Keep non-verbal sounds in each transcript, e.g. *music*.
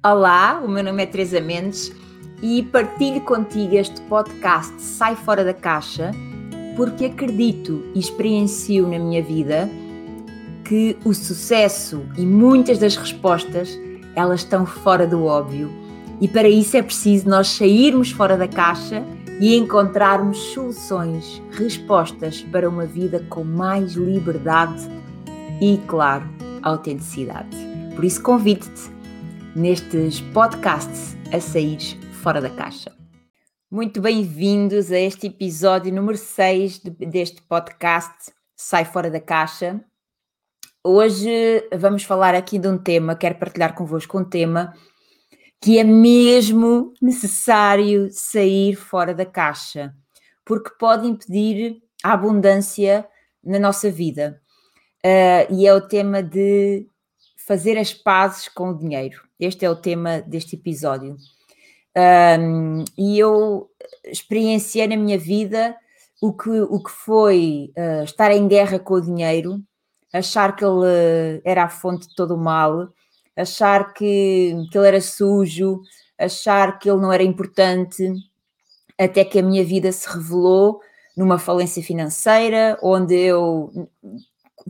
Olá, o meu nome é Teresa Mendes e partilho contigo este podcast Sai Fora da Caixa porque acredito e experiencio na minha vida que o sucesso e muitas das respostas elas estão fora do óbvio e para isso é preciso nós sairmos fora da caixa e encontrarmos soluções, respostas para uma vida com mais liberdade e, claro, autenticidade. Por isso convido-te nestes podcasts a sair fora da caixa. Muito bem-vindos a este episódio número 6 deste podcast Sai Fora da Caixa. Hoje vamos falar aqui de um tema, quero partilhar convosco um tema que é mesmo necessário sair fora da caixa, porque pode impedir a abundância na nossa vida. Uh, e é o tema de fazer as pazes com o dinheiro. Este é o tema deste episódio. Um, e eu experienciei na minha vida o que, o que foi uh, estar em guerra com o dinheiro, achar que ele era a fonte de todo o mal, achar que, que ele era sujo, achar que ele não era importante, até que a minha vida se revelou numa falência financeira, onde eu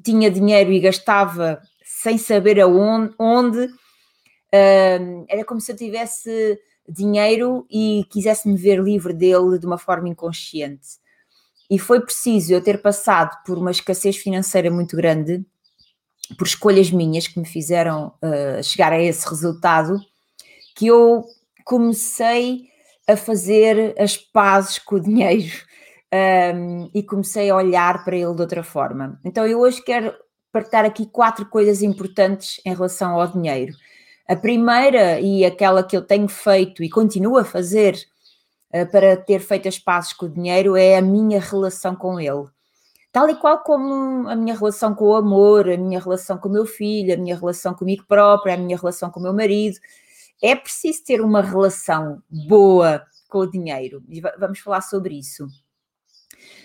tinha dinheiro e gastava sem saber aonde, onde, uh, era como se eu tivesse dinheiro e quisesse me ver livre dele de uma forma inconsciente. E foi preciso eu ter passado por uma escassez financeira muito grande, por escolhas minhas que me fizeram uh, chegar a esse resultado, que eu comecei a fazer as pazes com o dinheiro *laughs* um, e comecei a olhar para ele de outra forma. Então eu hoje quero partilhar aqui quatro coisas importantes em relação ao dinheiro. A primeira, e aquela que eu tenho feito e continuo a fazer uh, para ter feito as pazes com o dinheiro, é a minha relação com ele. Tal e qual como a minha relação com o amor, a minha relação com o meu filho, a minha relação comigo própria, a minha relação com o meu marido. É preciso ter uma relação boa com o dinheiro. E vamos falar sobre isso.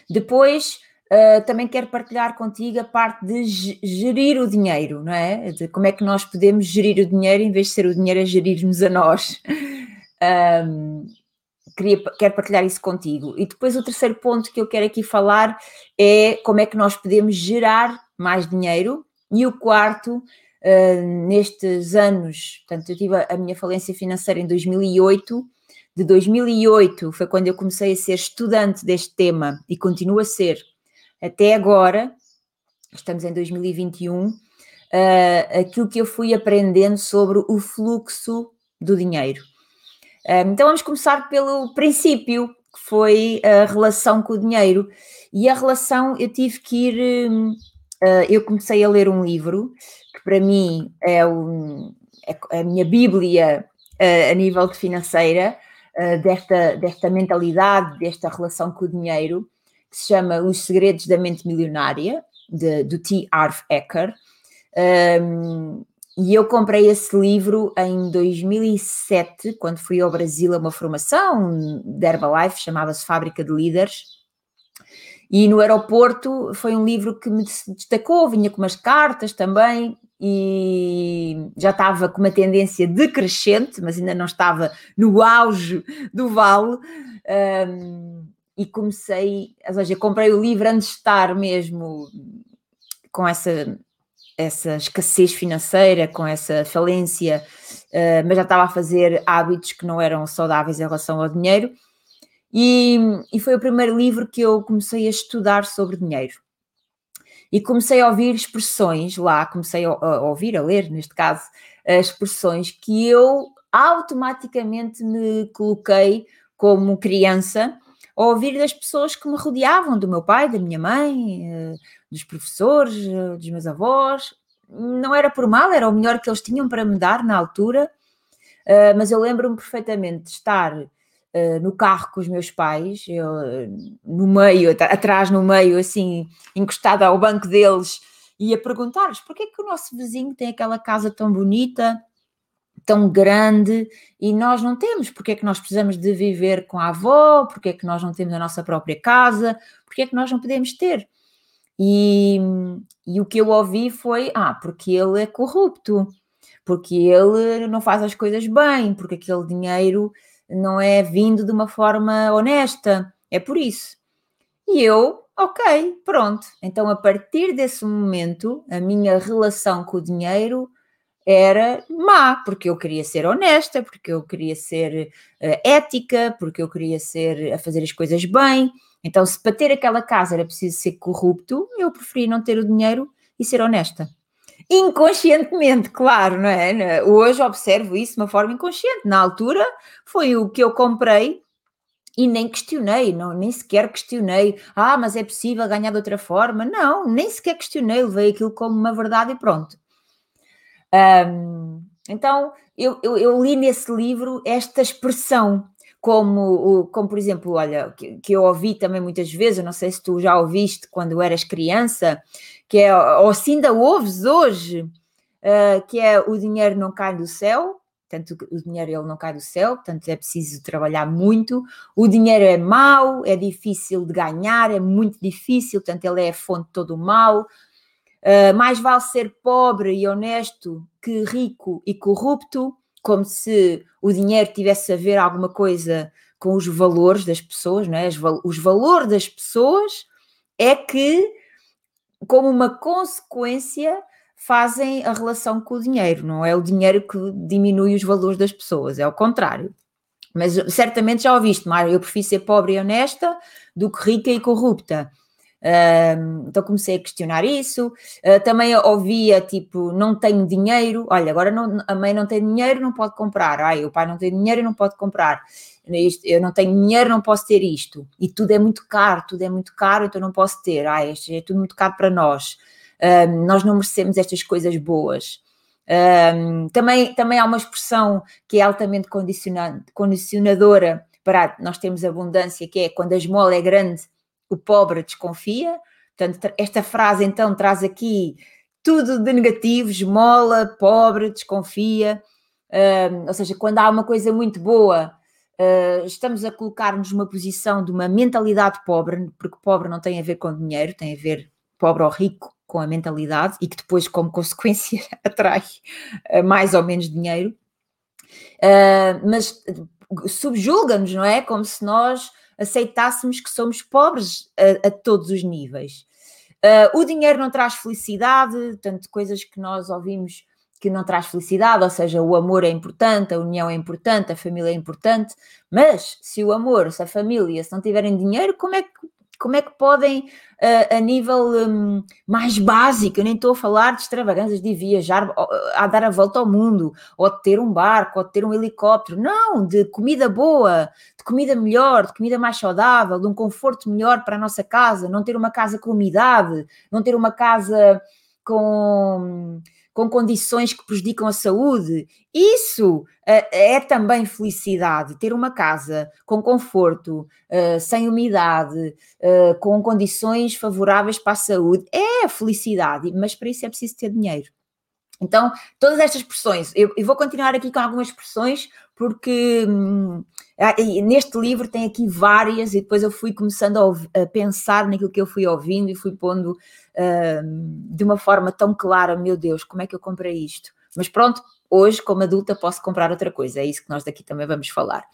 Depois, Uh, também quero partilhar contigo a parte de gerir o dinheiro, não é? De como é que nós podemos gerir o dinheiro em vez de ser o dinheiro a gerir-nos a nós. *laughs* Um, queria, quero partilhar isso contigo. E depois o terceiro ponto que eu quero aqui falar é como é que nós podemos gerar mais dinheiro. E o quarto, uh, nestes anos, portanto, eu tive a minha falência financeira em 2008. De 2008 foi quando eu comecei a ser estudante deste tema e continuo a ser até agora, estamos em 2021, uh, ah, aquilo que eu fui aprendendo sobre o fluxo do dinheiro. Uh, então vamos começar pelo princípio, que foi a relação com o dinheiro. E a relação, eu tive que ir. Uh, eu comecei a ler um livro que para mim é, um, é a minha Bíblia a nível de financeira, desta, desta mentalidade, desta relação com o dinheiro, que se chama Os Segredos da Mente Milionária, de, do T. Harv Eker. Um, e eu comprei esse livro em 2007, quando fui ao Brasil a uma formação de Herbalife, chamava-se Fábrica de Líderes. E no aeroporto foi um livro que me destacou, vinha com umas cartas também, e já estava com uma tendência decrescente, mas ainda não estava no auge do vale. Um, e comecei, ou seja, comprei o livro antes de estar mesmo com essa, essa escassez financeira, com essa falência, uh, mas já estava a fazer hábitos que não eram saudáveis em relação ao dinheiro. E, e foi o primeiro livro que eu comecei a estudar sobre dinheiro. E comecei a ouvir expressões lá, comecei a, a ouvir, a ler, neste caso, as expressões que eu automaticamente me coloquei como criança a ouvir das pessoas que me rodeavam, do meu pai, da minha mãe, eh, dos professores, eh, dos meus avós. Não era por mal, era o melhor que eles tinham para me dar na altura, eh, mas eu lembro-me perfeitamente de estar no carro com os meus pais, eu, no meio, atrás no meio, assim, encostada ao banco deles, e a perguntar-lhes porquê é que o nosso vizinho tem aquela casa tão bonita, tão grande e nós não temos. Porque é que nós precisamos de viver com a avó? Porque é que nós não temos a nossa própria casa? Porque é que nós não podemos ter? E, e o que eu ouvi foi: ah, porque ele é corrupto, porque ele não faz as coisas bem, porque aquele dinheiro não é vindo de uma forma honesta. É por isso. E eu, ok, pronto. Então, a partir desse momento, a minha relação com o dinheiro era má, porque eu queria ser honesta, porque eu queria ser uh, ética, porque eu queria ser a fazer as coisas bem. Então, se para ter aquela casa era preciso ser corrupto, eu preferi não ter o dinheiro e ser honesta. Inconscientemente, *laughs* claro, não é? Hoje observo isso de uma forma inconsciente. Na altura foi o que eu comprei e nem questionei, não, nem sequer questionei. Ah, mas é possível ganhar de outra forma? Não, nem sequer questionei, levei aquilo como uma verdade e pronto. Um, então, eu, eu, eu, li nesse livro esta expressão, como, como por exemplo, olha, que, que, eu ouvi também muitas vezes, não sei se tu já ouviste quando eras criança, que é, ou se ainda ouves hoje, uh, que é o dinheiro não cai do céu, portanto o dinheiro ele não cai do céu, portanto é preciso trabalhar muito, o dinheiro é mau, é difícil de ganhar, é muito difícil, portanto ele é a fonte de todo o mal, Uh, mais vale ser pobre e honesto que rico e corrupto, como se o dinheiro tivesse a ver alguma coisa com os valores das pessoas, não é? Os valores das pessoas é que, como uma consequência, fazem a relação com o dinheiro, não é o dinheiro que diminui os valores das pessoas, é o contrário. Mas certamente já ouviste, Mário, eu prefiro ser pobre e honesta do que rica e corrupta. Então comecei a questionar isso. Uh, também ouvia tipo: não tenho dinheiro, olha, agora não, a mãe não tem dinheiro, não pode comprar. Ai, o pai não tem dinheiro não pode comprar. eu não tenho dinheiro, não posso ter isto. E tudo é muito caro, tudo é muito caro, então não posso ter. Ai, é tudo muito caro para nós. Nós não merecemos estas coisas boas. Um, também, também há uma expressão que é altamente condicionadora para nós termos abundância, que é quando a esmola é grande, o pobre desconfia. Portanto, esta frase então traz aqui tudo de negativo, esmola, pobre, desconfia. Uh, ou seja, quando há uma coisa muito boa, uh, estamos a colocar-nos numa posição de uma mentalidade pobre, porque pobre não tem a ver com dinheiro, tem a ver pobre ou rico com a mentalidade e que depois, como *laughs* consequência, atrai uh, mais ou menos dinheiro. mas subjulga-nos, não é? Como se nós aceitássemos que somos pobres a, a todos os níveis. Uh, o dinheiro não traz felicidade, tanto coisas que nós ouvimos que não traz felicidade, ou seja, o amor é importante, a união é importante, a família é importante, mas se o amor, se a família, se não tiverem dinheiro, como é que como é que podem, uh, a nível um, mais básico, eu nem estou a falar de extravagâncias de viajar, a dar a volta ao mundo, ou de ter um barco, ou de ter um helicóptero, não, de comida boa, de comida melhor, de comida mais saudável, de um conforto melhor para a nossa casa, não ter uma casa com umidade, não ter uma casa com com condições que prejudicam a saúde. Isso uh, é também felicidade. Ter uma casa com conforto, uh, sem umidade, uh, com condições favoráveis para a saúde, é felicidade, mas para isso é preciso ter dinheiro. Então, todas estas expressões, eu, eu vou continuar aqui com algumas expressões, porque hum, neste livro tem aqui várias, e depois eu fui começando a, a, pensar naquilo que eu fui ouvindo e fui pondo hum, de uma forma tão clara: meu Deus, como é que eu comprei isto? Mas pronto, hoje, como adulta, posso comprar outra coisa, é isso que nós daqui também vamos falar.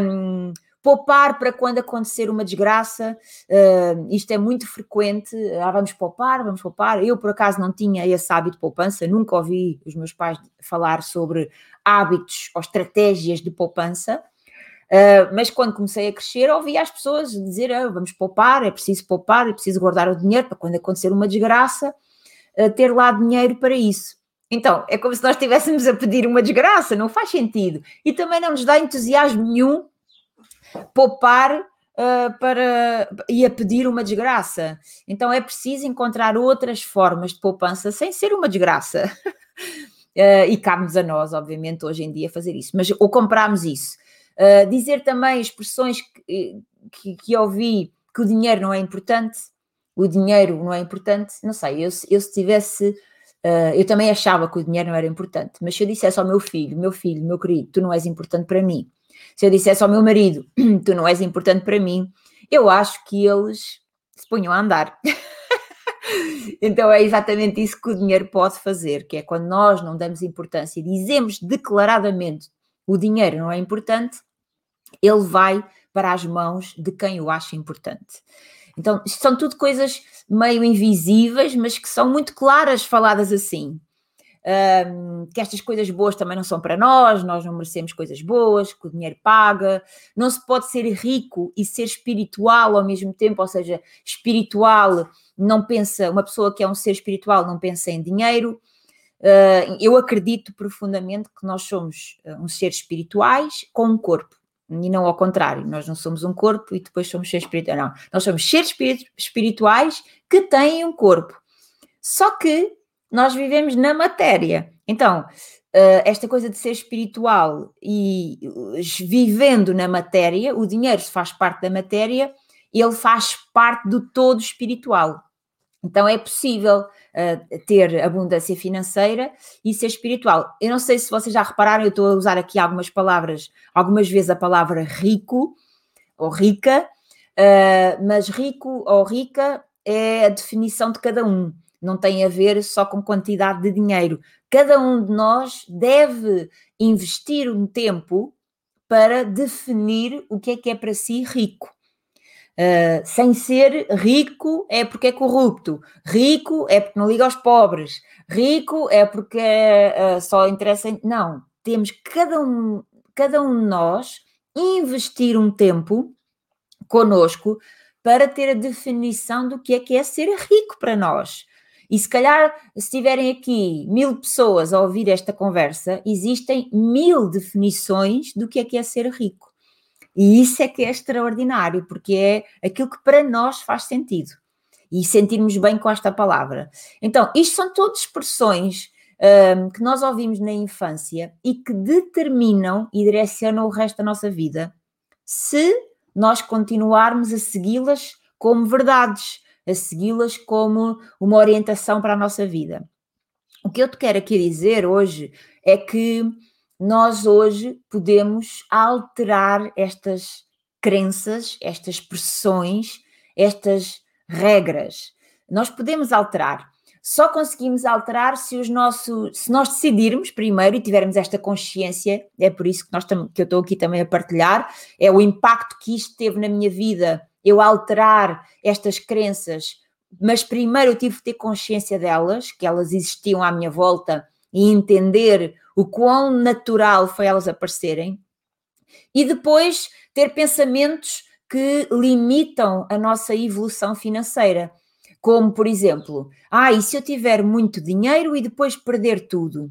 Um, Poupar para quando acontecer uma desgraça, uh, isto é muito frequente. Ah, vamos poupar, vamos poupar. Eu, por acaso, não tinha esse hábito de poupança, nunca ouvi os meus pais falar sobre hábitos ou estratégias de poupança. Uh, mas quando comecei a crescer, ouvi as pessoas dizer: ah, vamos poupar, é preciso poupar, é preciso guardar o dinheiro para quando acontecer uma desgraça, uh, ter lá dinheiro para isso. Então, é como se nós estivéssemos a pedir uma desgraça, não faz sentido. E também não nos dá entusiasmo nenhum poupar uh, para e a pedir uma desgraça. Então é preciso encontrar outras formas de poupança sem ser uma desgraça. uh, *laughs* e cabe-nos a nós, obviamente, hoje em dia fazer isso. Mas ou compramos isso. Uh, dizer também expressões que, que, que ouvi que o dinheiro não é importante, o dinheiro não é importante, não sei, eu, eu se tivesse. Uh, eu também achava que o dinheiro não era importante, mas se eu dissesse ao meu filho, meu filho, meu querido, tu não és importante para mim, se eu dissesse ao meu marido, *clears throat* tu não és importante para mim, eu acho que eles se punham a andar. *laughs* então é exatamente isso que o dinheiro pode fazer, que é quando nós não damos importância e dizemos declaradamente o dinheiro não é importante, ele vai para as mãos de quem o acha importante. Então, são tudo coisas meio invisíveis, mas que são muito claras faladas assim. Um, que estas coisas boas também não são para nós, nós não merecemos coisas boas, que o dinheiro paga, não se pode ser rico e ser espiritual ao mesmo tempo, ou seja, espiritual não pensa, uma pessoa que é um ser espiritual não pensa em dinheiro. Uh, eu acredito profundamente que nós somos uh, uns seres espirituais com um corpo e não ao contrário, nós não somos um corpo e depois somos seres espirituais, não, nós somos seres espirituais que têm um corpo, só que nós vivemos na matéria, então esta coisa de ser espiritual e vivendo na matéria, o dinheiro faz parte da matéria, ele faz parte do todo espiritual, então é possível uh, ter abundância financeira e ser espiritual. Eu não sei se vocês já repararam, eu estou a usar aqui algumas palavras, algumas vezes a palavra rico ou rica, uh, mas rico ou rica é a definição de cada um, não tem a ver só com quantidade de dinheiro. Cada um de nós deve investir um tempo para definir o que é que é para si rico. Uh, sem ser rico é porque é corrupto, rico é porque não liga aos pobres, rico é porque uh, só interessa. Em... Não, temos cada um, cada um de nós investir um tempo conosco para ter a definição do que é que é ser rico para nós. E se calhar, se tiverem aqui mil pessoas a ouvir esta conversa, existem mil definições do que é que é ser rico. E isso é que é extraordinário, porque é aquilo que para nós faz sentido. E sentirmos bem com esta palavra. Então, isto são todas expressões um, que nós ouvimos na infância e que determinam e direcionam o resto da nossa vida se nós continuarmos a segui-las como verdades, a segui-las como uma orientação para a nossa vida. O que eu te quero aqui dizer hoje é que nós hoje podemos alterar estas crenças, estas pressões, estas regras. Nós podemos alterar. Só conseguimos alterar se os nossos, se nós decidirmos primeiro e tivermos esta consciência, é por isso que, nós que eu estou aqui também a partilhar, é o impacto que isto teve na minha vida, eu alterar estas crenças, mas primeiro eu tive que ter consciência delas, que elas existiam à minha volta e entender o quão natural foi elas aparecerem, e depois ter pensamentos que limitam a nossa evolução financeira. Como, por exemplo, ah, e se eu tiver muito dinheiro e depois perder tudo?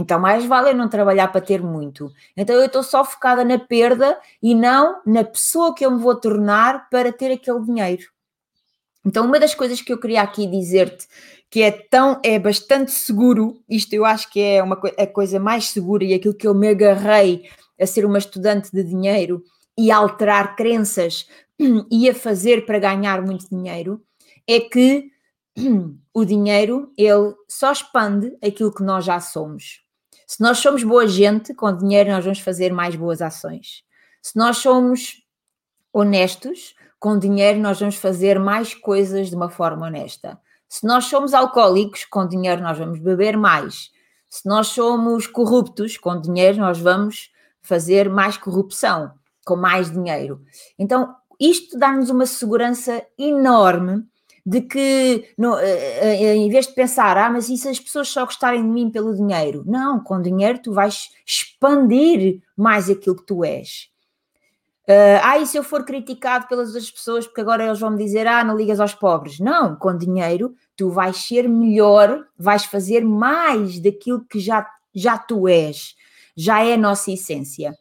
Então, mais vale eu não trabalhar para ter muito. Então, eu estou só focada na perda e não na pessoa que eu me vou tornar para ter aquele dinheiro. Então, uma das coisas que eu queria aqui dizer-te que é tão, é bastante seguro, isto eu acho que é uma, a coisa mais segura e aquilo que eu me agarrei a ser uma estudante de dinheiro e a alterar crenças *clears throat* e a fazer para ganhar muito dinheiro, é que *clears throat* o dinheiro, ele só expande aquilo que nós já somos. Se nós somos boa gente, com dinheiro nós vamos fazer mais boas ações. Se nós somos honestos, com dinheiro nós vamos fazer mais coisas de uma forma honesta. Se nós somos alcoólicos, com dinheiro nós vamos beber mais. Se nós somos corruptos, com dinheiro nós vamos fazer mais corrupção, com mais dinheiro. Então, isto dá-nos uma segurança enorme de que, no, eh, eh, em vez de pensar, ah, mas e se as pessoas só gostarem de mim pelo dinheiro? Não, com dinheiro tu vais expandir mais aquilo que tu és. Uh, ah, e se eu for criticado pelas outras pessoas, porque agora eles vão me dizer, ah, não ligas aos pobres. Não, com dinheiro tu vais ser melhor, vais fazer mais daquilo que já, já tu és, já é a nossa essência.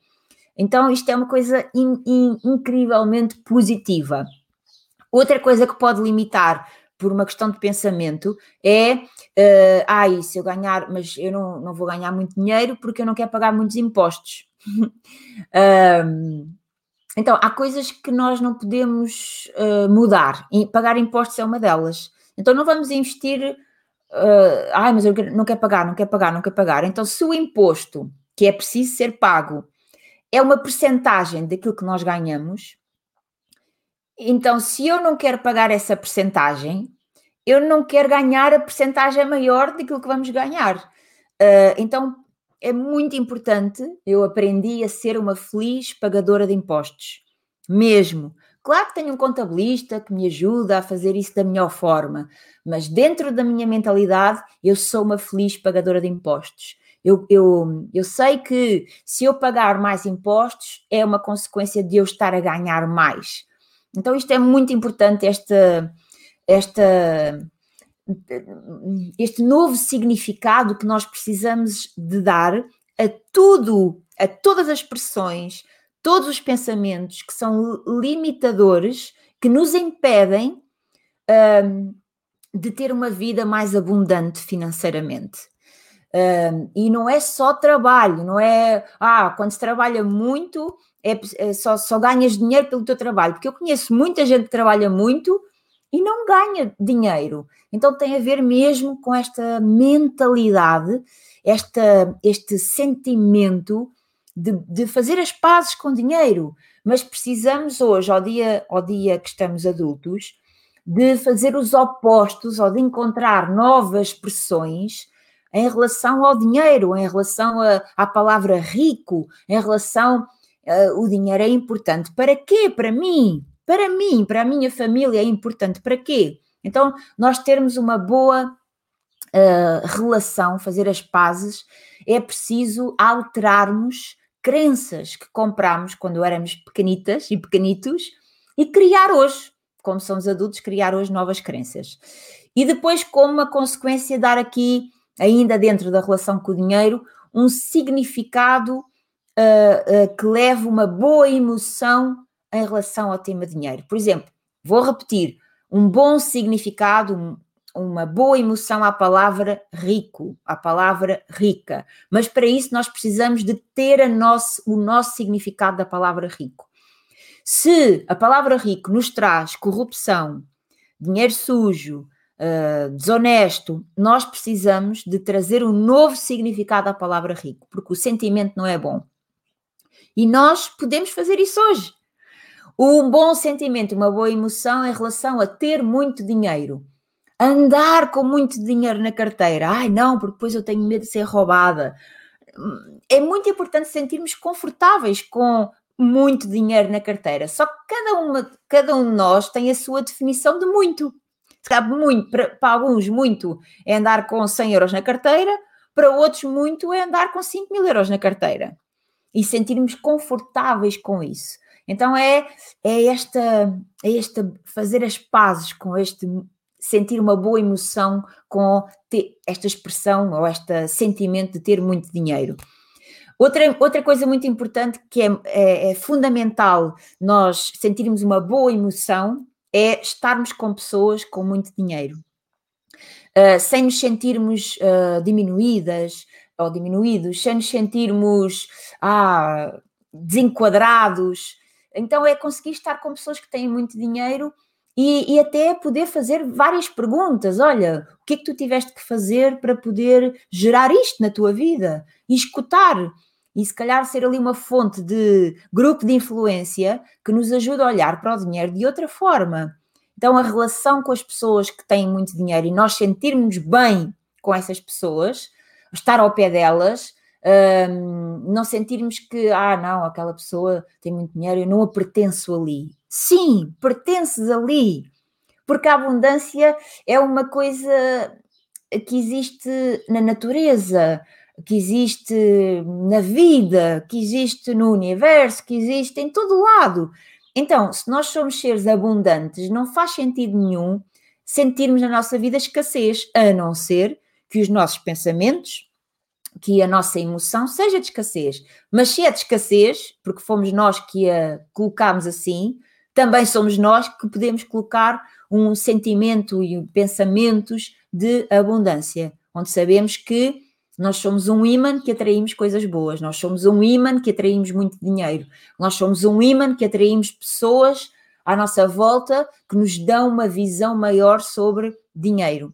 Então, isto é uma coisa in, in, incrivelmente positiva. Outra coisa que pode limitar por uma questão de pensamento é uh, e se eu ganhar, mas eu não, não vou ganhar muito dinheiro porque eu não quero pagar muitos impostos. *laughs* um, Então, há coisas que nós não podemos uh, mudar e pagar impostos é uma delas. Então, não vamos investir. Uh, Ai, mas eu não quero pagar, não quero pagar, não quero pagar. Então, se o imposto que é preciso ser pago é uma percentagem daquilo que nós ganhamos, então, se eu não quero pagar essa percentagem, eu não quero ganhar a percentagem maior daquilo que vamos ganhar. Uh, então, é muito importante, eu aprendi a ser uma feliz pagadora de impostos, mesmo. Claro que tenho um contabilista que me ajuda a fazer isso da melhor forma, mas dentro da minha mentalidade, eu sou uma feliz pagadora de impostos. Eu, eu, eu sei que se eu pagar mais impostos, é uma consequência de eu estar a ganhar mais. Então, isto é muito importante, esta, esta, este novo significado que nós precisamos de dar a tudo, a todas as expressões, todos os pensamentos que são limitadores, que nos impedem um, de ter uma vida mais abundante financeiramente. Um, e não é só trabalho, não é, ah, quando se trabalha muito, é, é, só, só ganhas dinheiro pelo teu trabalho, porque eu conheço muita gente que trabalha muito e não ganha dinheiro. Então tem a ver mesmo com esta mentalidade, esta, este sentimento de, de fazer as pazes com dinheiro, mas precisamos hoje, ao dia, ao dia que estamos adultos, de fazer os opostos ou de encontrar novas expressões em relação ao dinheiro, em relação a, à palavra rico, em relação uh, o dinheiro é importante. Para quê? Para mim, para mim, para a minha família é importante. Para quê? Então, nós termos uma boa uh, relação, fazer as pazes, é preciso alterarmos crenças que compramos quando éramos pequenitas e pequenitos e criar hoje, como somos adultos, criar hoje novas crenças. E depois, como uma consequência, dar aqui, ainda dentro da relação com o dinheiro, um significado uh, uh, que leve uma boa emoção em relação ao tema dinheiro. Por exemplo, vou repetir, um bom significado, uma boa emoção à palavra rico, à palavra rica. Mas para isso nós precisamos de ter nosso, o nosso significado da palavra rico. Se a palavra rico nos traz corrupção, dinheiro sujo, uh, desonesto, nós precisamos de trazer um novo significado à palavra rico, porque o sentimento não é bom. E nós podemos fazer isso hoje. Um bom sentimento, uma boa emoção em relação a ter muito dinheiro andar com muito dinheiro na carteira. Ai, não, porque depois eu tenho medo de ser roubada. É muito importante sentirmos confortáveis com muito dinheiro na carteira. Só que cada, uma, cada um de nós tem a sua definição de muito. Sabe, muito, para, para alguns, muito é andar com 100 euros na carteira, para outros, muito é andar com 5 mil euros na carteira. E sentirmos confortáveis com isso. Então é, é esta, é esta fazer as pazes com este sentir uma boa emoção com esta expressão ou este sentimento de ter muito dinheiro. Outra, outra coisa muito importante que é, é, é fundamental nós sentirmos uma boa emoção é estarmos com pessoas com muito dinheiro. Uh, sem nos sentirmos uh, diminuídas ou diminuídos, sem nos sentirmos ah, desenquadrados. Então é conseguir estar com pessoas que têm muito dinheiro e, e, até poder fazer várias perguntas. Olha, o que é que tu tiveste que fazer para poder gerar isto na tua vida? E escutar. E se calhar ser ali uma fonte de grupo de influência que nos ajuda a olhar para o dinheiro de outra forma. Então, a relação com as pessoas que têm muito dinheiro e nós sentirmos bem com essas pessoas, estar ao pé delas, um, não sentirmos que, ah, não, aquela pessoa tem muito dinheiro, eu não a pertenço ali. Sim, pertences ali, porque a abundância é uma coisa que existe na natureza, que existe na vida, que existe no universo, que existe em todo lado. Então, se nós somos seres abundantes, não faz sentido nenhum sentirmos na nossa vida escassez, a não ser que os nossos pensamentos, que a nossa emoção seja de escassez. Mas se é de escassez, porque fomos nós que a colocámos assim, também somos nós que podemos colocar um sentimento e pensamentos de abundância, onde sabemos que nós somos um imã que atraímos coisas boas, nós somos um imã que atraímos muito dinheiro, nós somos um imã que atraímos pessoas à nossa volta que nos dão uma visão maior sobre dinheiro.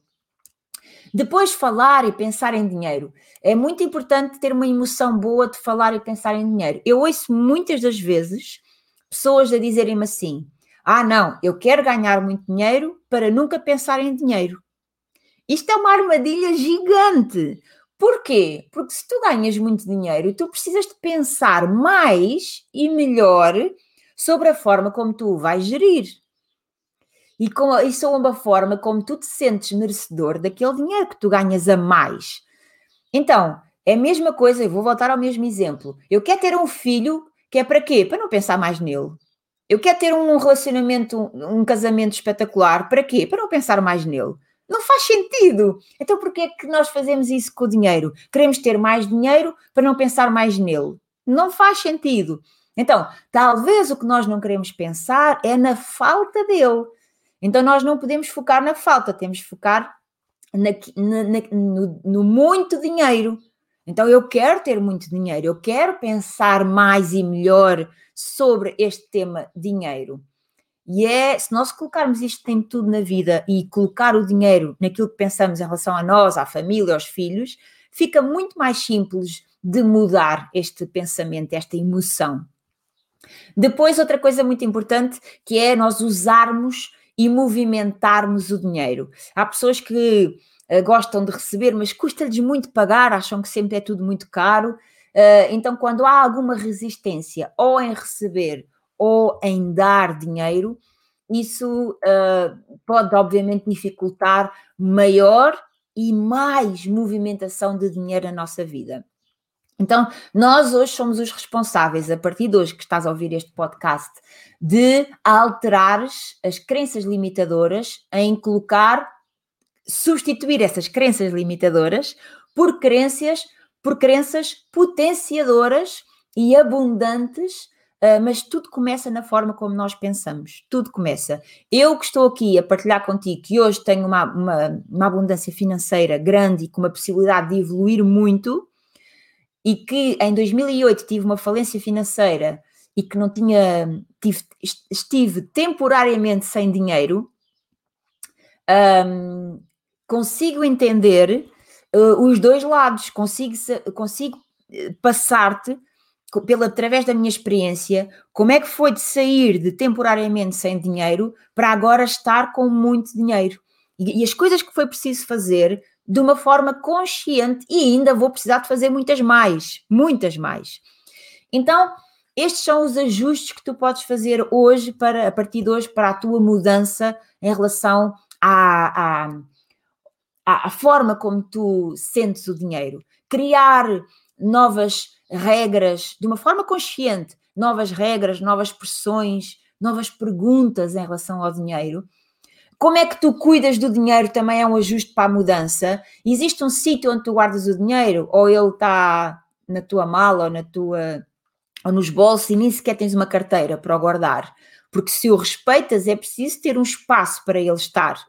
Depois, falar e pensar em dinheiro. É muito importante ter uma emoção boa de falar e pensar em dinheiro. Eu ouço muitas das vezes pessoas a dizerem-me assim: ah, não, eu quero ganhar muito dinheiro para nunca pensar em dinheiro. Isto é uma armadilha gigante. Porquê? Porque se tu ganhas muito dinheiro, tu precisas de pensar mais e melhor sobre a forma como tu o vais gerir. E, com, e sobre a forma como tu te sentes merecedor daquele dinheiro que tu ganhas a mais. Então, é a mesma coisa, eu vou voltar ao mesmo exemplo. Eu quero ter um filho que é para quê? Para não pensar mais nele. Eu quero ter um relacionamento, um casamento espetacular, para quê? Para não pensar mais nele. Não faz sentido. Então, por que é que nós fazemos isso com o dinheiro? Queremos ter mais dinheiro para não pensar mais nele. Não faz sentido. Então, talvez o que nós não queremos pensar é na falta dele. Então, nós não podemos focar na falta, temos que focar na, na, no, no muito dinheiro. Então, eu quero ter muito dinheiro, eu quero pensar mais e melhor sobre este tema dinheiro. E é, se nós colocarmos isto em tudo na vida e colocar o dinheiro naquilo que pensamos em relação a nós, à família, aos filhos, fica muito mais simples de mudar este pensamento, esta emoção. Depois, outra coisa muito importante que é nós usarmos e movimentarmos o dinheiro. Há pessoas que uh, gostam de receber, mas custa-lhes muito pagar, acham que sempre é tudo muito caro. Uh, então, quando há alguma resistência ou em receber ou em dar dinheiro, isso uh, pode, obviamente, dificultar maior e mais movimentação de dinheiro na nossa vida. Então, nós hoje somos os responsáveis, a partir de hoje que estás a ouvir este podcast, de alterares as crenças limitadoras em colocar, substituir essas crenças limitadoras por crenças, por crenças potenciadoras e abundantes Uh, mas tudo começa na forma como nós pensamos. Tudo começa. Eu que estou aqui a partilhar contigo que hoje tenho uma, uma, uma, abundância financeira grande e com uma possibilidade de evoluir muito, e que em 2008 tive uma falência financeira e que não tinha. Tive, estive temporariamente sem dinheiro, um, consigo entender uh, os dois lados, consigo, consigo eh, passar-te pela, através da minha experiência, como é que foi de sair de temporariamente sem dinheiro para agora estar com muito dinheiro. E, e, as coisas que foi preciso fazer de uma forma consciente e ainda vou precisar de fazer muitas mais, muitas mais. Então, estes são os ajustes que tu podes fazer hoje, para, a partir de hoje, para a tua mudança em relação à, à, à forma como tu sentes o dinheiro. Criar novas regras de uma forma consciente, novas regras, novas pressões, novas perguntas em relação ao dinheiro. Como é que tu cuidas do dinheiro também é um ajuste para a mudança. Existe um sítio onde tu guardas o dinheiro ou ele está na tua mala ou na tua ou nos bolsos e nem sequer tens uma carteira para o guardar. Porque se o respeitas é preciso ter um espaço para ele estar.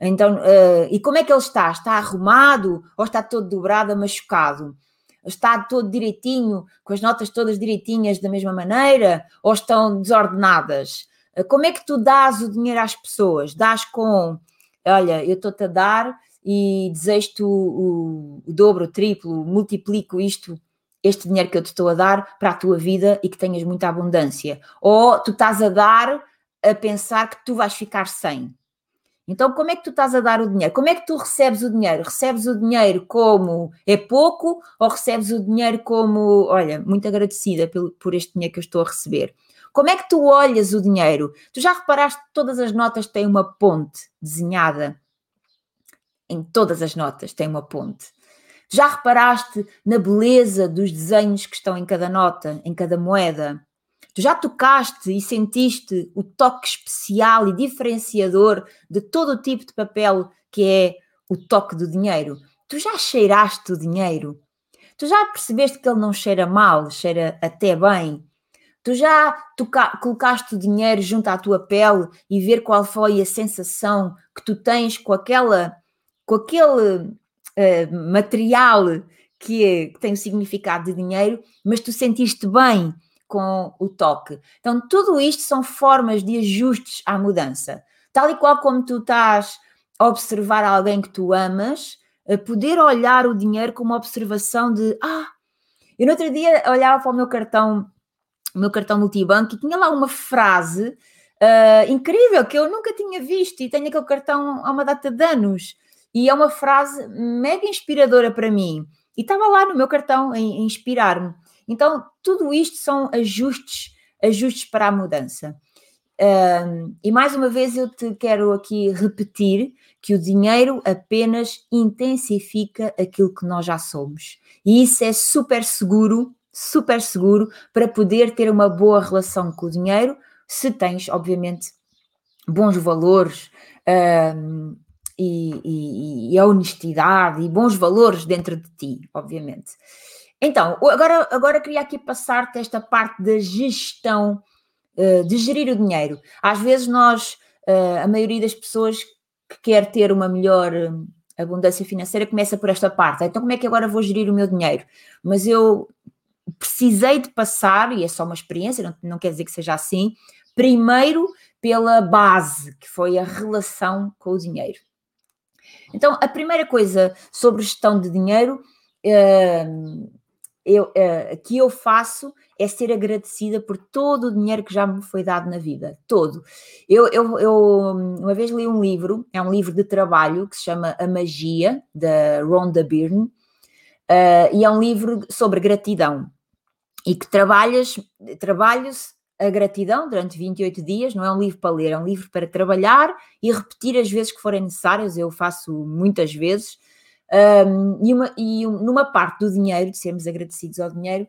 Então, uh, e como é que ele está? Está arrumado ou está todo dobrado, machucado? Está todo direitinho, com as notas todas direitinhas da mesma maneira, ou estão desordenadas? Eh, como é que tu dás o dinheiro às pessoas? Dás com, olha, eu estou-te a dar e desejo-te o, o, o dobro, o triplo, multiplico isto, este dinheiro que eu te estou a dar para a tua vida e que tenhas muita abundância. Ou tu estás a dar a pensar que tu vais ficar sem. Então, como é que tu estás a dar o dinheiro? Como é que tu recebes o dinheiro? Recebes o dinheiro como é pouco ou recebes o dinheiro como, olha, muito agradecida por, por este dinheiro que eu estou a receber? Como é que tu olhas o dinheiro? Tu já reparaste que todas as notas têm uma ponte desenhada? Em todas as notas tem uma ponte. Já reparaste na beleza dos desenhos que estão em cada nota, em cada moeda? Tu já tocaste e sentiste o toque especial e diferenciador de todo o tipo de papel que é o toque do dinheiro? Tu já cheiraste o dinheiro? Tu já percebeste que ele não cheira mal, cheira até bem? Tu já toca, colocaste o dinheiro junto à tua pele e ver qual foi a sensação que tu tens com aquela, com aquele uh, material que, é, que tem o significado de dinheiro, mas tu sentiste bem com o toque. Então, tudo isto são formas de ajustes à mudança. Tal e qual como tu estás a observar alguém que tu amas, poder olhar o dinheiro como uma observação de ah, eu no outro dia olhava para o meu cartão, o meu cartão multibanco e tinha lá uma frase uh, incrível que eu nunca tinha visto e tenho aquele cartão há uma data de anos. e é uma frase mega inspiradora para mim. E estava lá no meu cartão a, inspirar-me. Então, tudo isto são ajustes, ajustes para a mudança. Um, e mais uma vez eu te quero aqui repetir que o dinheiro apenas intensifica aquilo que nós já somos. E isso é super seguro, super seguro para poder ter uma boa relação com o dinheiro, se tens, obviamente, bons valores um, e, e, e, honestidade e bons valores dentro de ti, obviamente. Então, agora, agora queria aqui passar-te esta parte da gestão, uh, de gerir o dinheiro. Às vezes nós, uh, a maioria das pessoas que quer ter uma melhor hum, abundância financeira começa por esta parte. Então, como é que agora vou gerir o meu dinheiro? Mas eu precisei de passar, e é só uma experiência, não, não quer dizer que seja assim, primeiro pela base, que foi a relação com o dinheiro. Então, a primeira coisa sobre gestão de dinheiro uh, eu, uh, que eu faço é ser agradecida por todo o dinheiro que já me foi dado na vida, todo. Eu, eu, eu uma vez li um livro, é um livro de trabalho que se chama A Magia, da Rhonda Byrne, uh, e é um livro sobre gratidão. E que trabalhas, trabalhas a gratidão durante 28 dias, não é um livro para ler, é um livro para trabalhar e repetir as vezes que forem necessárias, eu faço muitas vezes, um, e, uma, e numa parte do dinheiro, de sermos agradecidos ao dinheiro,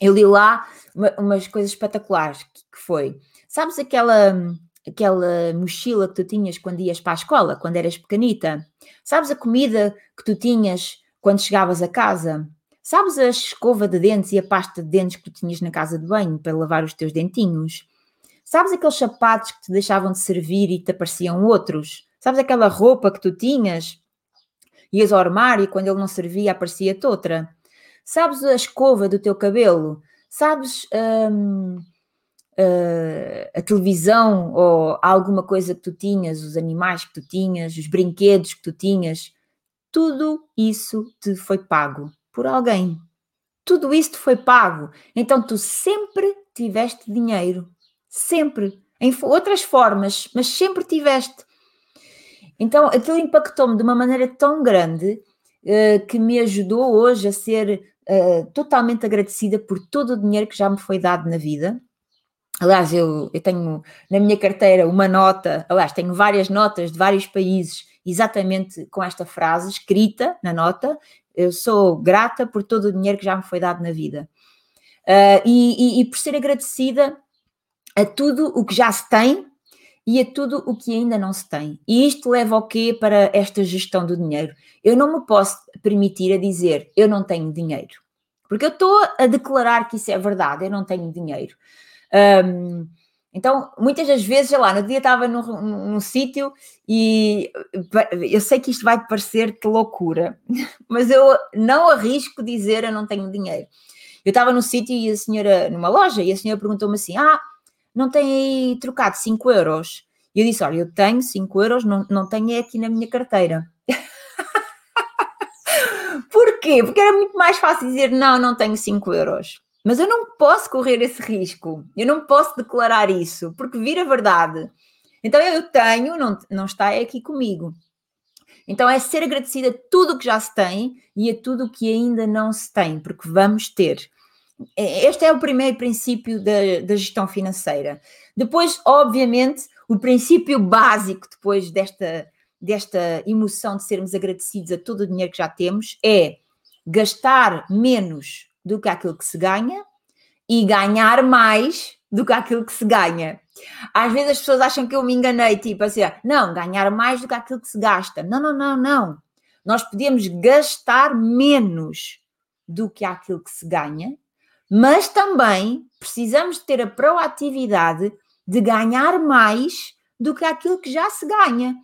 eu li lá uma, umas coisas espetaculares, que, que foi, sabes aquela aquela mochila que tu tinhas quando ias para a escola, quando eras pequenita? Sabes a comida que tu tinhas quando chegavas a casa? Sabes a escova de dentes e a pasta de dentes que tu tinhas na casa de banho para lavar os teus dentinhos? Sabes aqueles sapatos que te deixavam de servir e te apareciam outros? Sabes aquela roupa que tu tinhas? Ias ao armário e quando ele não servia aparecia-te outra? Sabes a escova do teu cabelo? Sabes hum, uh, a televisão ou alguma coisa que tu tinhas, os animais que tu tinhas, os brinquedos que tu tinhas? Tudo isso te foi pago por alguém. Tudo isto foi pago. Então tu sempre tiveste dinheiro. Sempre. Em outras formas, mas sempre tiveste. Então aquilo impactou-me de uma maneira tão grande uh, que me ajudou hoje a ser uh, totalmente agradecida por todo o dinheiro que já me foi dado na vida. Aliás, eu, eu tenho na minha carteira uma nota, aliás, tenho várias notas de vários países exatamente com esta frase escrita na nota, eu sou grata por todo o dinheiro que já me foi dado na vida. Uh, e, e, e por ser agradecida a tudo o que já se tem e a tudo o que ainda não se tem. E isto leva ao quê para esta gestão do dinheiro? Eu não me posso permitir a dizer eu não tenho dinheiro. Porque eu estou a declarar que isso é verdade, eu não tenho dinheiro. Um, então, muitas das vezes, sei lá, no dia estava num, num, num sítio e eu sei que isto vai parecer que loucura, *laughs* mas eu não arrisco dizer eu não tenho dinheiro. Eu estava num sítio e a senhora, numa loja, e a senhora perguntou-me assim: Ah, não tem aí trocado 5 euros? E eu disse: Olha, eu tenho 5 euros, não, não tenho é aqui na minha carteira. *laughs* Porquê? Porque era muito mais fácil dizer: Não, não tenho 5 euros. Mas eu não posso correr esse risco, eu não posso declarar isso, porque vira verdade. Então eu tenho, não, não está aqui comigo. Então é ser agradecida a tudo o que já se tem e a tudo o que ainda não se tem, porque vamos ter. Este é o primeiro princípio da, da gestão financeira. Depois, obviamente, o princípio básico depois desta, desta emoção de sermos agradecidos a todo o dinheiro que já temos é gastar menos do que aquilo que se ganha e ganhar mais do que aquilo que se ganha. Às vezes as pessoas acham que eu me enganei, tipo assim, não, ganhar mais do que aquilo que se gasta. Não, não, não, não. Nós podemos gastar menos do que aquilo que se ganha, mas também precisamos ter a proatividade de ganhar mais do que aquilo que já se ganha.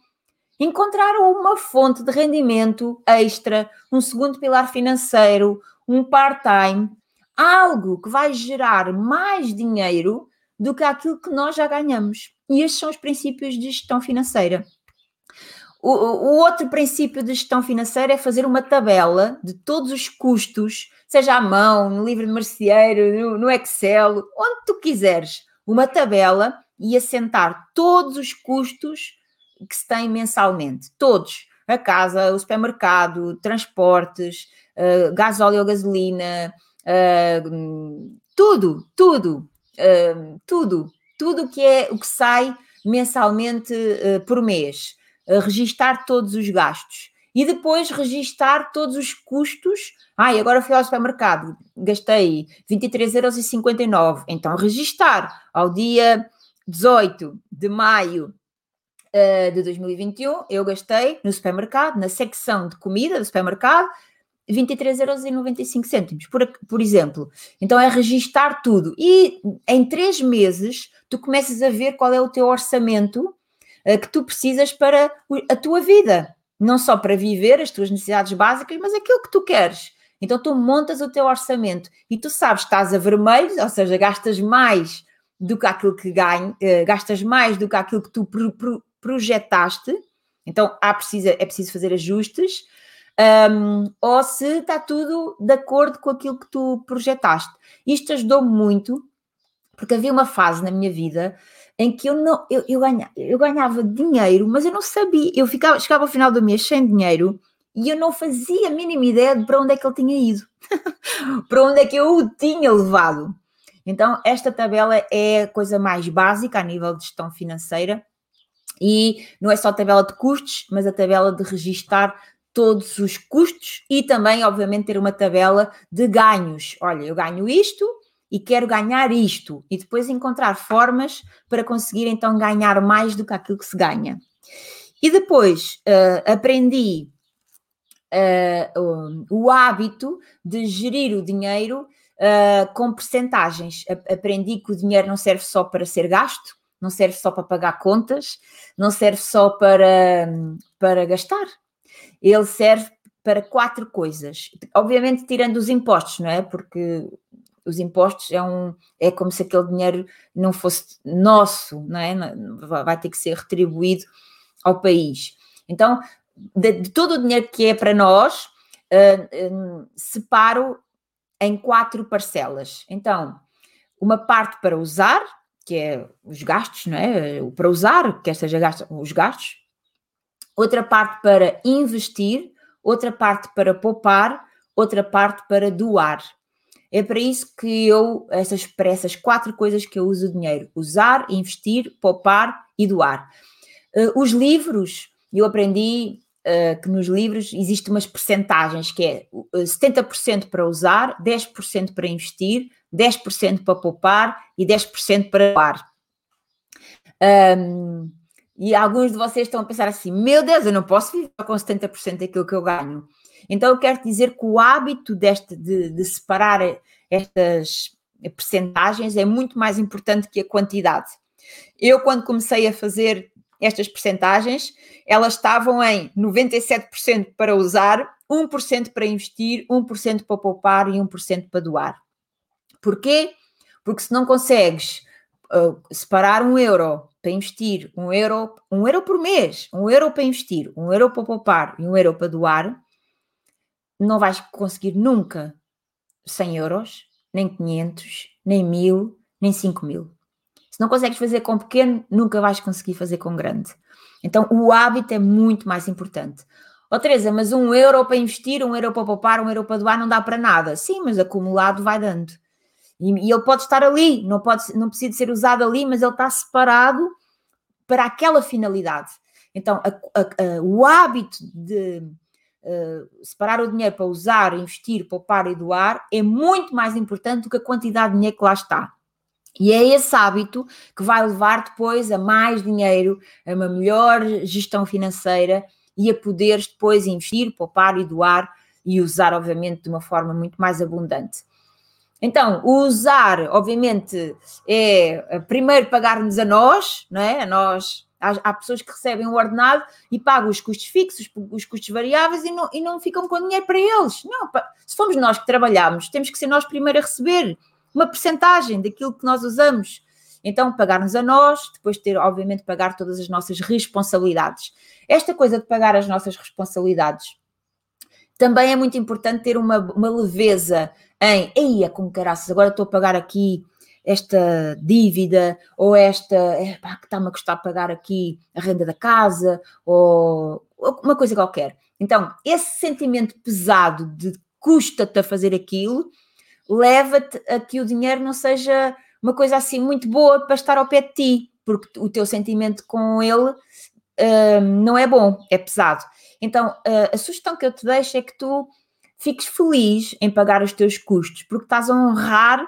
Encontrar uma fonte de rendimento extra, um segundo pilar financeiro, um part-time, algo que vai gerar mais dinheiro do que aquilo que nós já ganhamos. E estes são os princípios de gestão financeira. O, o, outro princípio de gestão financeira é fazer uma tabela de todos os custos, seja à mão, no livro de merceeiro, no, no Excel, onde tu quiseres, uma tabela e assentar todos os custos que se têm mensalmente, todos. A casa, o supermercado, transportes, uh, gasóleo, gasolina, uh, tudo, tudo, uh, tudo, tudo que é o que sai mensalmente por mês, registar todos os gastos e depois registar todos os custos. Ah, e agora fui ao supermercado, gastei 23,59€. Então, registar ao dia 18 de maio uh, de 2021, eu gastei no supermercado, na secção de comida do supermercado, 23,95€, por, por exemplo. Então é registar tudo. E em três meses tu começas a ver qual é o teu orçamento uh, que tu precisas para a tua vida. Não só para viver as tuas necessidades básicas, mas aquilo que tu queres. Então tu montas o teu orçamento e tu sabes, estás a vermelho, ou seja, gastas mais do que aquilo que ganha, uh, gastas mais do que aquilo que tu pro, pro, projetaste, então há precisa, é preciso fazer ajustes, um, ou se está tudo de acordo com aquilo que tu projetaste. Isto ajudou-me muito, porque havia uma fase na minha vida em que eu não eu, eu, ganhava, eu ganhava dinheiro, mas eu não sabia, eu ficava, chegava ao final do mês sem dinheiro e eu não fazia a mínima ideia de para onde é que ele tinha ido, *laughs* para onde é que eu o tinha levado. Então, esta tabela é a coisa mais básica a nível de gestão financeira e não é só a tabela de custos, mas a tabela de registar todos os custos e também, obviamente, ter uma tabela de ganhos. Olha, eu ganho isto e quero ganhar isto, e depois encontrar formas para conseguir então ganhar mais do que aquilo que se ganha. E depois uh, aprendi uh, o hábito de gerir o dinheiro uh, com percentagens. Aprendi que o dinheiro não serve só para ser gasto, não serve só para pagar contas, não serve só para, para gastar. Ele serve para quatro coisas. Obviamente, tirando os impostos, não é? Porque os impostos é, um, é como se aquele dinheiro não fosse nosso, não é? Vai ter que ser retribuído ao país. Então, de, de todo o dinheiro que é para nós, uh, separo em quatro parcelas. Então, uma parte para usar, que é os gastos, não é? Para usar, quer seja os gastos. Outra parte para investir, outra parte para poupar, outra parte para doar. É para isso que eu, essas, para essas quatro coisas que eu uso o dinheiro: usar, investir, poupar e doar. Uh, os livros, eu aprendi uh, que nos livros existem umas percentagens que é 70% para usar, 10% para investir, 10% para poupar e 10% para doar. Um, e alguns de vocês estão a pensar assim: meu Deus, eu não posso viver com 70% daquilo que eu ganho. Então, eu quero dizer que o hábito deste, de, de separar estas percentagens é muito mais importante que a quantidade. Eu, quando comecei a fazer estas percentagens, elas estavam em 97% para usar, 1% para investir, 1% para poupar e 1% para doar. Porquê? Porque se não consegues uh, separar um euro para investir, um euro, um euro por mês, um euro para investir, um euro para poupar e um euro para doar, não vais conseguir nunca 100 euros, nem 500, nem 1000, nem 5 mil. Se não consegues fazer com pequeno, nunca vais conseguir fazer com grande. Então, o hábito é muito mais importante. Ó oh, Teresa, mas um euro para investir, um euro para poupar, um euro para doar não dá para nada. Sim, mas acumulado vai dando. E, e, ele pode estar ali, não, pode, não precisa ser usado ali, mas ele está separado para aquela finalidade. Então, a, a, a, o hábito de uh, separar o dinheiro para usar, investir, poupar e doar é muito mais importante do que a quantidade de dinheiro que lá está. E é esse hábito que vai levar depois a mais dinheiro, a uma melhor gestão financeira e a poderes depois investir, poupar e doar e usar, obviamente, de uma forma muito mais abundante. Então, usar, obviamente, é eh, primeiro pagar-nos a nós, não é? A nós, há, há, pessoas que recebem o ordenado e pagam os custos fixos, os custos variáveis e não, e não ficam com dinheiro para eles. Não, se fomos nós que trabalhamos, temos que ser nós primeiro a receber uma percentagem daquilo que nós usamos. Então, pagar-nos a nós, depois ter, obviamente, pagar todas as nossas responsabilidades. Esta coisa de pagar as nossas responsabilidades também é muito importante ter uma, uma leveza em, eia, com caraças, agora estou a pagar aqui esta dívida ou esta é, pá, que está-me a custar pagar aqui a renda da casa ou, ou uma coisa qualquer. Então, esse sentimento pesado de custa-te a fazer aquilo leva-te a que o dinheiro não seja uma coisa assim muito boa para estar ao pé de ti, porque o teu sentimento com ele uh, não é bom, é pesado. Então, uh, a sugestão que eu te deixo é que tu fiques feliz em pagar os teus custos, porque estás a honrar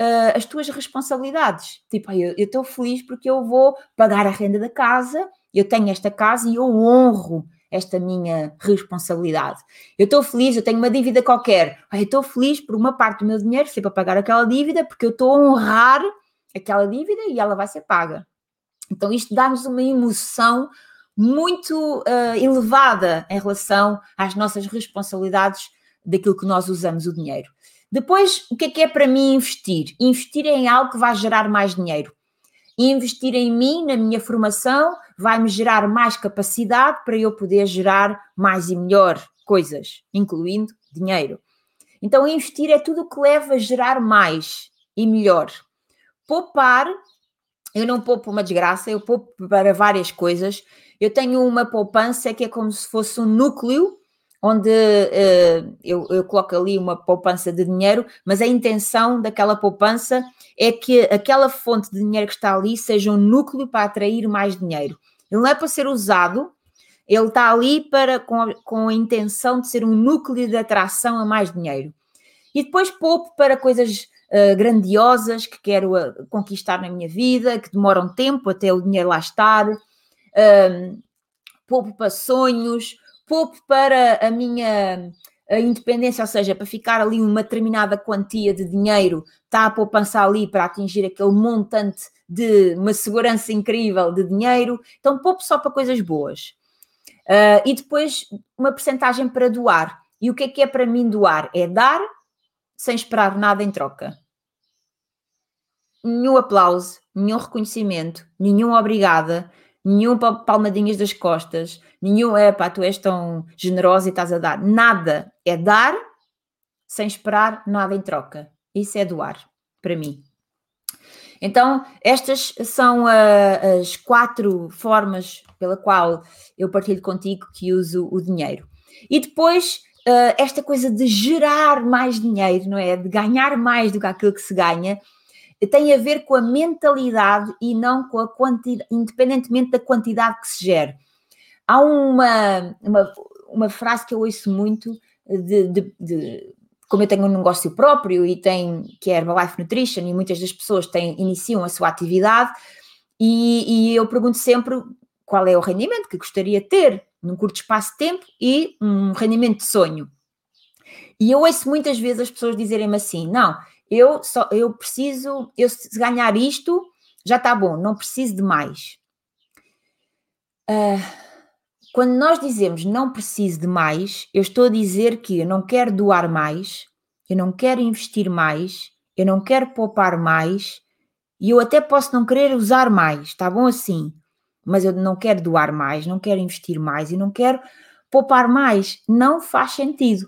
uh, as tuas responsabilidades. Tipo, eu estou feliz porque eu vou pagar a renda da casa, eu tenho esta casa e eu honro esta minha responsabilidade. Eu estou feliz, eu tenho uma dívida qualquer. Eu estou feliz por uma parte do meu dinheiro ser para pagar aquela dívida, porque eu estou a honrar aquela dívida e ela vai ser paga. Então, isto dá-nos uma emoção muito uh, elevada em relação às nossas responsabilidades daquilo que nós usamos o dinheiro. Depois, o que é que é para mim investir? Investir em algo que vai gerar mais dinheiro. Investir em mim, na minha formação, vai-me gerar mais capacidade para eu poder gerar mais e melhor coisas, incluindo dinheiro. Então, investir é tudo o que leva a gerar mais e melhor. Poupar, eu não poupo uma desgraça, eu poupo para várias coisas. Eu tenho uma poupança que é como se fosse um núcleo onde uh, eu, eu, coloco ali uma poupança de dinheiro, mas a intenção daquela poupança é que aquela fonte de dinheiro que está ali seja um núcleo para atrair mais dinheiro. Ele não é para ser usado, ele está ali para, com, a, com a intenção de ser um núcleo de atração a mais dinheiro. E depois poupo para coisas uh, grandiosas que quero uh, conquistar na minha vida, que demoram tempo até o dinheiro lá estar. Poupo para sonhos, poupo para a minha a independência, ou seja, para ficar ali uma determinada quantia de dinheiro, está a poupança ali para atingir aquele montante de uma segurança incrível de dinheiro, então poupo só para coisas boas. Uh, e depois uma percentagem para doar. E o que é que é para mim doar? É dar sem esperar nada em troca. Nenhum aplauso, nenhum reconhecimento, nenhum obrigada, nenhum palmadinhas das costas, nenhum é pá, tu és tão generosa e estás a dar. Nada. É dar sem esperar nada em troca. Isso é doar, para mim. Então, estas são uh, as quatro formas pela qual eu partilho contigo que uso o dinheiro. E depois, uh, esta coisa de gerar mais dinheiro, não é? De ganhar mais do que aquilo que se ganha, tem a ver com a mentalidade e não com a quantidade, independentemente da quantidade que se gere. Há uma, uma, uma frase que eu ouço muito de, de, de como eu tenho um negócio próprio e tem que é Herbalife Nutrition e muitas das pessoas têm, iniciam a sua atividade e, e eu pergunto sempre qual é o rendimento que gostaria de ter num curto espaço de tempo e um rendimento de sonho. E eu ouço muitas vezes as pessoas dizerem-me assim: não, eu só eu preciso, eu se ganhar isto, já está bom, não preciso de mais. Uh, quando nós dizemos não preciso de mais, eu estou a dizer que eu não quero doar mais, eu não quero investir mais, eu não quero poupar mais e eu até posso não querer usar mais, está bom assim, mas eu não quero doar mais, não quero investir mais e não quero poupar mais. Não faz sentido.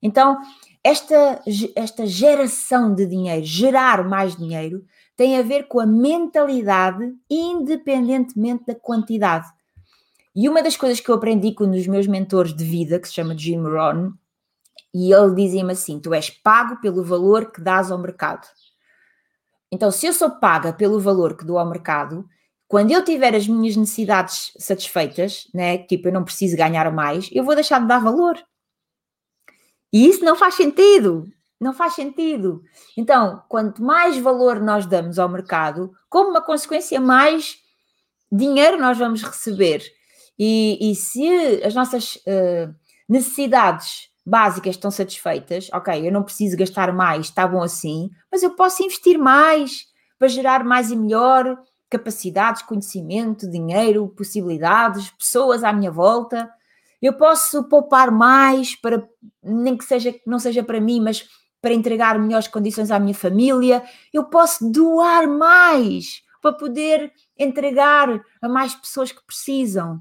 Então, esta, esta geração de dinheiro, gerar mais dinheiro, tem a ver com a mentalidade, independentemente da quantidade. E uma das coisas que eu aprendi com um dos meus mentores de vida, que se chama Jim Rohn, e ele dizia-me assim: Tu és pago pelo valor que dás ao mercado. Então, se eu sou paga pelo valor que dou ao mercado, quando eu tiver as minhas necessidades satisfeitas, né, tipo eu não preciso ganhar mais, eu vou deixar de dar valor. E isso não faz sentido. Não faz sentido. Então, quanto mais valor nós damos ao mercado, como uma consequência, mais dinheiro nós vamos receber. E, e se as nossas uh, necessidades básicas estão satisfeitas, ok, eu não preciso gastar mais, está bom assim, mas eu posso investir mais para gerar mais e melhor capacidades, conhecimento, dinheiro, possibilidades, pessoas à minha volta. Eu posso poupar mais para nem que seja não seja para mim, mas para entregar melhores condições à minha família. Eu posso doar mais para poder entregar a mais pessoas que precisam.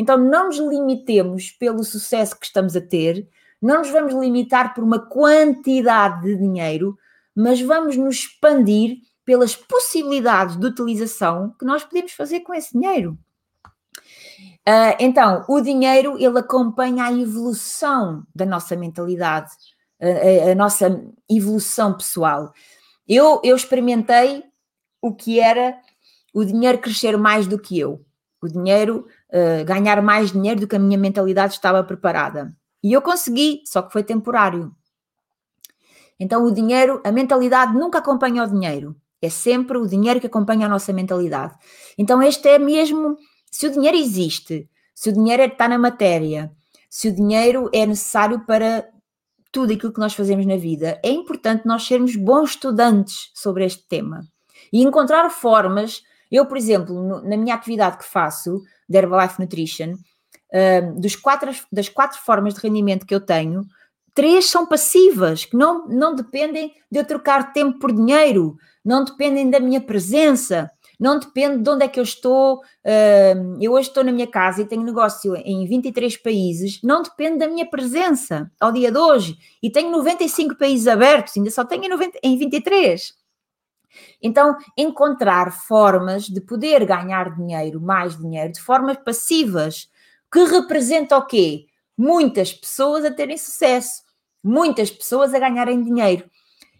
Então não nos limitemos pelo sucesso que estamos a ter, não nos vamos limitar por uma quantidade de dinheiro, mas vamos nos expandir pelas possibilidades de utilização que nós podemos fazer com esse dinheiro. Uh, então, o dinheiro ele acompanha a evolução da nossa mentalidade, a, a, a nossa evolução pessoal. Eu, eu experimentei o que era o dinheiro crescer mais do que eu, o dinheiro uh, ganhar mais dinheiro do que a minha mentalidade estava preparada. E eu consegui, só que foi temporário. Então, o dinheiro, a mentalidade nunca acompanha o dinheiro. É sempre o dinheiro que acompanha a nossa mentalidade. Então, este é mesmo. Se o dinheiro existe, se o dinheiro está na matéria, se o dinheiro é necessário para tudo aquilo que nós fazemos na vida, é importante nós sermos bons estudantes sobre este tema e encontrar formas. Eu, por exemplo, no, na minha atividade que faço, de Herbalife Nutrition, uh, dos quatro, das quatro formas de rendimento que eu tenho, três são passivas, que não, não dependem de eu trocar tempo por dinheiro, não dependem da minha presença, não depende de onde é que eu estou. Eu hoje estou na minha casa e tenho negócio em 23 países, não depende da minha presença ao dia de hoje. E tenho 95 países abertos, ainda só tenho em, 90, em 23. Então, encontrar formas de poder ganhar dinheiro, mais dinheiro, de formas passivas, que representa o quê? Muitas pessoas a terem sucesso, muitas pessoas a ganharem dinheiro.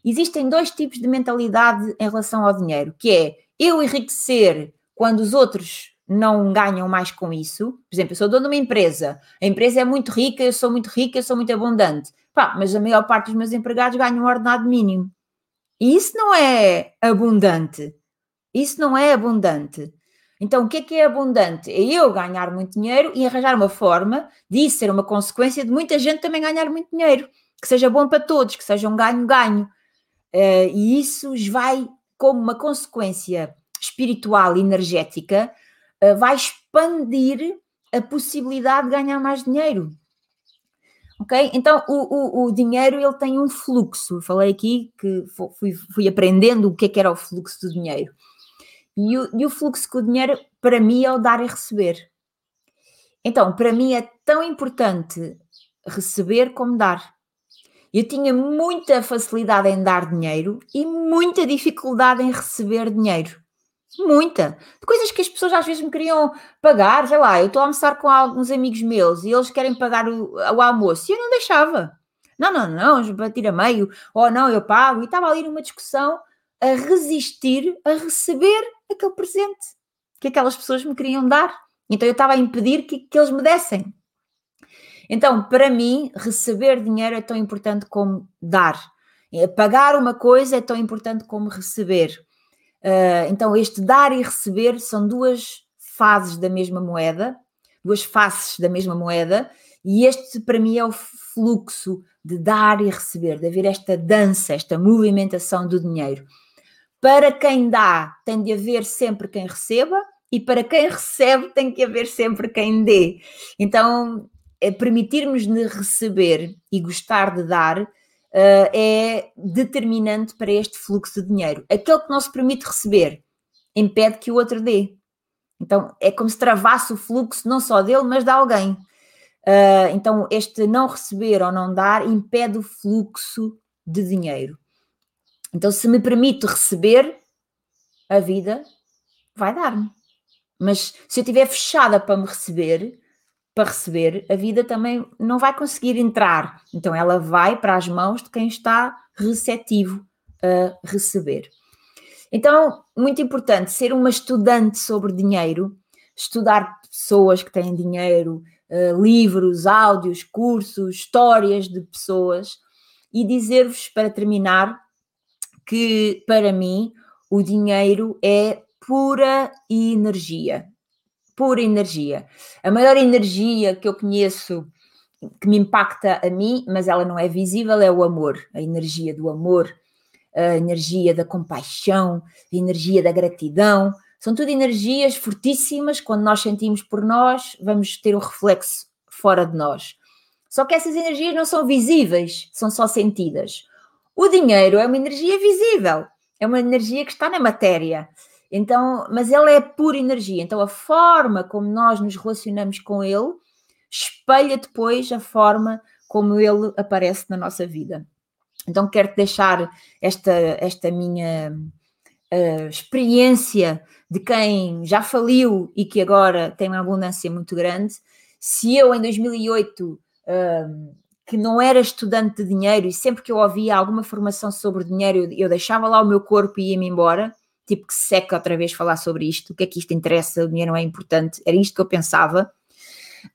Existem dois tipos de mentalidade em relação ao dinheiro, que é eu enriquecer quando os outros não ganham mais com isso. Por exemplo, eu sou dono de uma empresa, a empresa é muito rica, eu sou muito rica, eu sou muito abundante. Pá, mas a maior parte dos meus empregados ganham um ordenado mínimo. E isso não é abundante. Isso não é abundante. Então, o que é que é abundante? É eu ganhar muito dinheiro e arranjar uma forma de isso ser uma consequência de muita gente também ganhar muito dinheiro, que seja bom para todos, que seja um ganho-ganho. Uh, e isso vai, como uma consequência espiritual e energética, uh, vai expandir a possibilidade de ganhar mais dinheiro. Ok? Então, o, o, o, dinheiro ele tem um fluxo. Falei aqui que fui, fui aprendendo o que, é que era o fluxo do dinheiro. E o, e o fluxo com o dinheiro, para mim, é o dar e receber. Então, para mim é tão importante receber como dar. Eu tinha muita facilidade em dar dinheiro e muita dificuldade em receber dinheiro. Muita. Coisas que as pessoas às vezes me queriam pagar, sei lá, eu estou a almoçar com alguns amigos meus e eles querem pagar o, o almoço e eu não deixava. Não, não, não, bater a meio, ou não, eu pago. E estava ali numa discussão a resistir a receber aquele presente que aquelas pessoas me queriam dar. Então eu estava a impedir que, que eles me dessem. Então, para mim, receber dinheiro é tão importante como dar. É, pagar uma coisa é tão importante como receber. Uh, então, este dar e receber são duas fases da mesma moeda, duas faces da mesma moeda, e este para mim é o fluxo de dar e receber, de haver esta dança, esta movimentação do dinheiro. Para quem dá, tem de haver sempre quem receba, e para quem recebe, tem que haver sempre quem dê. Então, é permitirmos de receber e gostar de dar é determinante para este fluxo de dinheiro. Aquele que não se permite receber impede que o outro dê. Então é como se travasse o fluxo não só dele, mas de alguém. Uh, então este não receber ou não dar impede o fluxo de dinheiro. Então se me permito receber, a vida vai dar-me. Mas se eu estiver fechada para me receber, para receber, a vida também não vai conseguir entrar. Então ela vai para as mãos de quem está receptivo a receber. Então, muito importante ser uma estudante sobre dinheiro, estudar pessoas que têm dinheiro, uh, livros, áudios, cursos, histórias de pessoas e dizer-vos para terminar que para mim o dinheiro é pura energia pura energia. A maior energia que eu conheço que me impacta a mim, mas ela não é visível, é o amor, a energia do amor, a energia da compaixão, a energia da gratidão. São tudo energias fortíssimas. Quando nós sentimos por nós, vamos ter um reflexo fora de nós. Só que essas energias não são visíveis, são só sentidas. O dinheiro é uma energia visível, é uma energia que está na matéria. Então, mas ele é pura energia. Então, a forma como nós nos relacionamos com ele espelha depois a forma como ele aparece na nossa vida. Então, quero-te deixar esta, esta minha uh, experiência de quem já faliu e que agora tem uma abundância muito grande. Se eu em 2008 uh, que não era estudante de dinheiro e sempre que eu ouvia alguma formação sobre dinheiro, eu deixava lá o meu corpo e ia-me embora, tipo que seca outra vez falar sobre isto, o que é que isto interessa, o dinheiro não é importante, era isto que eu pensava.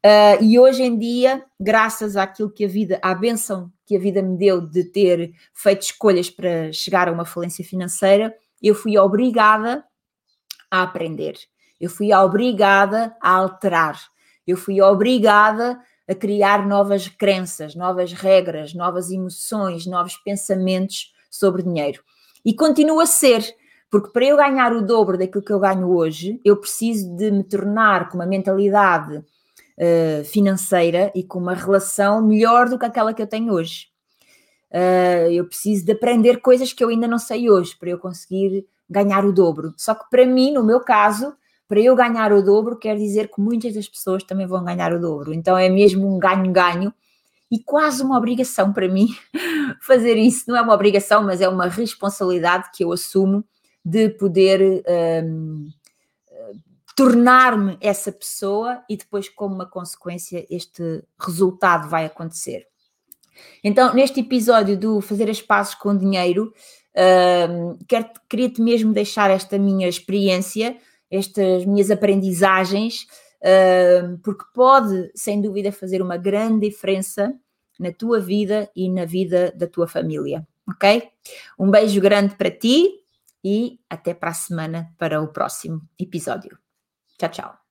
Uh, e hoje em dia, graças àquilo que a vida, à benção que a vida me deu de ter feito escolhas para chegar a uma falência financeira, eu fui obrigada a aprender, eu fui obrigada a alterar, eu fui obrigada a criar novas crenças, novas regras, novas emoções, novos pensamentos sobre dinheiro. E continua a ser, porque para eu ganhar o dobro daquilo que eu ganho hoje, eu preciso de me tornar com uma mentalidade uh, financeira e com uma relação melhor do que aquela que eu tenho hoje. Uh, eu preciso de aprender coisas que eu ainda não sei hoje para eu conseguir ganhar o dobro. Só que para mim, no meu caso, para eu ganhar o dobro, quer dizer que muitas das pessoas também vão ganhar o dobro. Então é mesmo um ganho-ganho e quase uma obrigação para mim *laughs* fazer isso. Não é uma obrigação, mas é uma responsabilidade que eu assumo de poder um, tornar-me essa pessoa e depois, como uma consequência, este resultado vai acontecer. Então, neste episódio do Fazer as Pazes com Dinheiro, um, queria-te mesmo deixar esta minha experiência estas minhas aprendizagens, uh, porque pode, sem dúvida, fazer uma grande diferença na tua vida e na vida da tua família, ok? Um beijo grande para ti e até para a semana para o próximo episódio. Tchau, tchau.